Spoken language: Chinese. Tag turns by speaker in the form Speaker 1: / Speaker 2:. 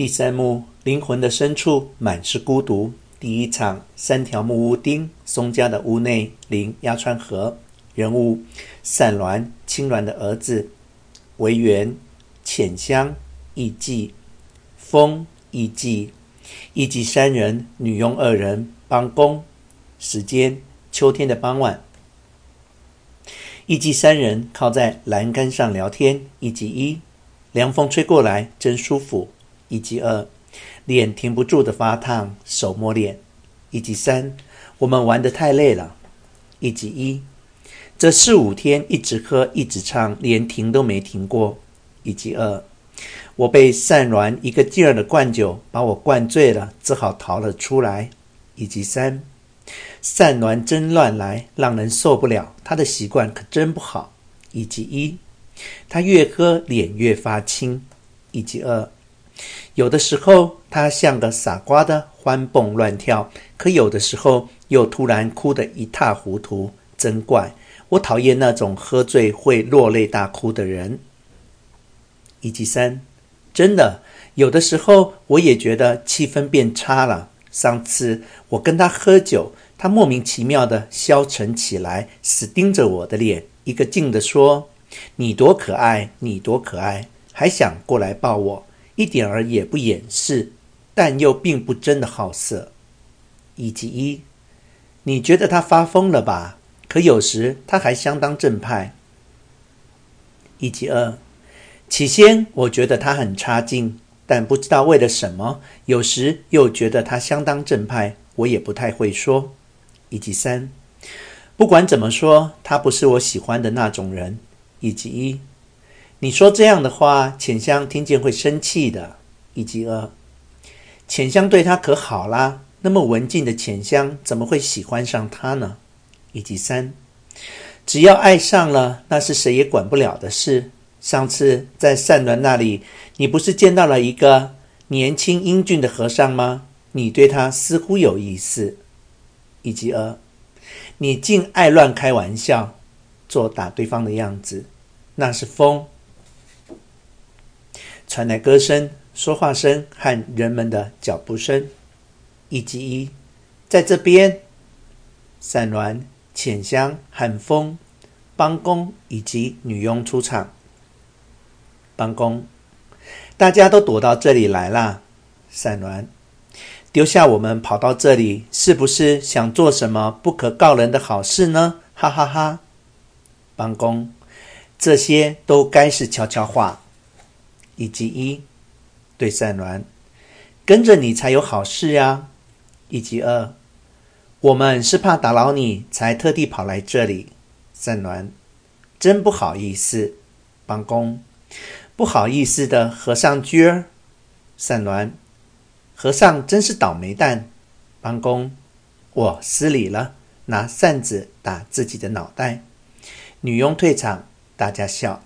Speaker 1: 第三幕，灵魂的深处满是孤独。第一场，三条木屋町，松家的屋内临鸭川河。人物：善鸾、青鸾的儿子。为缘：浅香、艺伎、风、艺伎。艺伎三人，女佣二人，帮工。时间：秋天的傍晚。艺伎三人靠在栏杆上聊天。艺伎一：凉风吹过来，真舒服。以及二：脸停不住的发烫，手摸脸。以及三：我们玩得太累了。以及一：这四五天一直喝一直唱，连停都没停过。以及二：我被善鸾一个劲儿的灌酒，把我灌醉了，只好逃了出来。以及三：善鸾真乱来，让人受不了。他的习惯可真不好。以及一：他越喝脸越发青。以及二。有的时候他像个傻瓜的欢蹦乱跳，可有的时候又突然哭得一塌糊涂，真怪！我讨厌那种喝醉会落泪大哭的人。以及三，真的，有的时候我也觉得气氛变差了。上次我跟他喝酒，他莫名其妙地消沉起来，死盯着我的脸，一个劲地说：“你多可爱，你多可爱！”还想过来抱我。一点儿也不掩饰，但又并不真的好色。以及一，你觉得他发疯了吧？可有时他还相当正派。以及二，起先我觉得他很差劲，但不知道为了什么，有时又觉得他相当正派，我也不太会说。以及三，不管怎么说，他不是我喜欢的那种人。以及一。你说这样的话，浅香听见会生气的。以及二，浅香对他可好啦，那么文静的浅香怎么会喜欢上他呢？以及三，只要爱上了，那是谁也管不了的事。上次在善鸾那里，你不是见到了一个年轻英俊的和尚吗？你对他似乎有意思。以及二，你竟爱乱开玩笑，做打对方的样子，那是疯。传来歌声、说话声和人们的脚步声。艺伎一，在这边。善鸾、浅香、寒风、帮工以及女佣出场。帮工，大家都躲到这里来了。善鸾，丢下我们跑到这里，是不是想做什么不可告人的好事呢？哈哈哈。帮工，这些都该是悄悄话。以及一，对善鸾，跟着你才有好事呀。以及二，我们是怕打扰你，才特地跑来这里。善鸾，真不好意思。帮工，不好意思的和尚居儿。善鸾，和尚真是倒霉蛋。帮工，我失礼了，拿扇子打自己的脑袋。女佣退场，大家笑。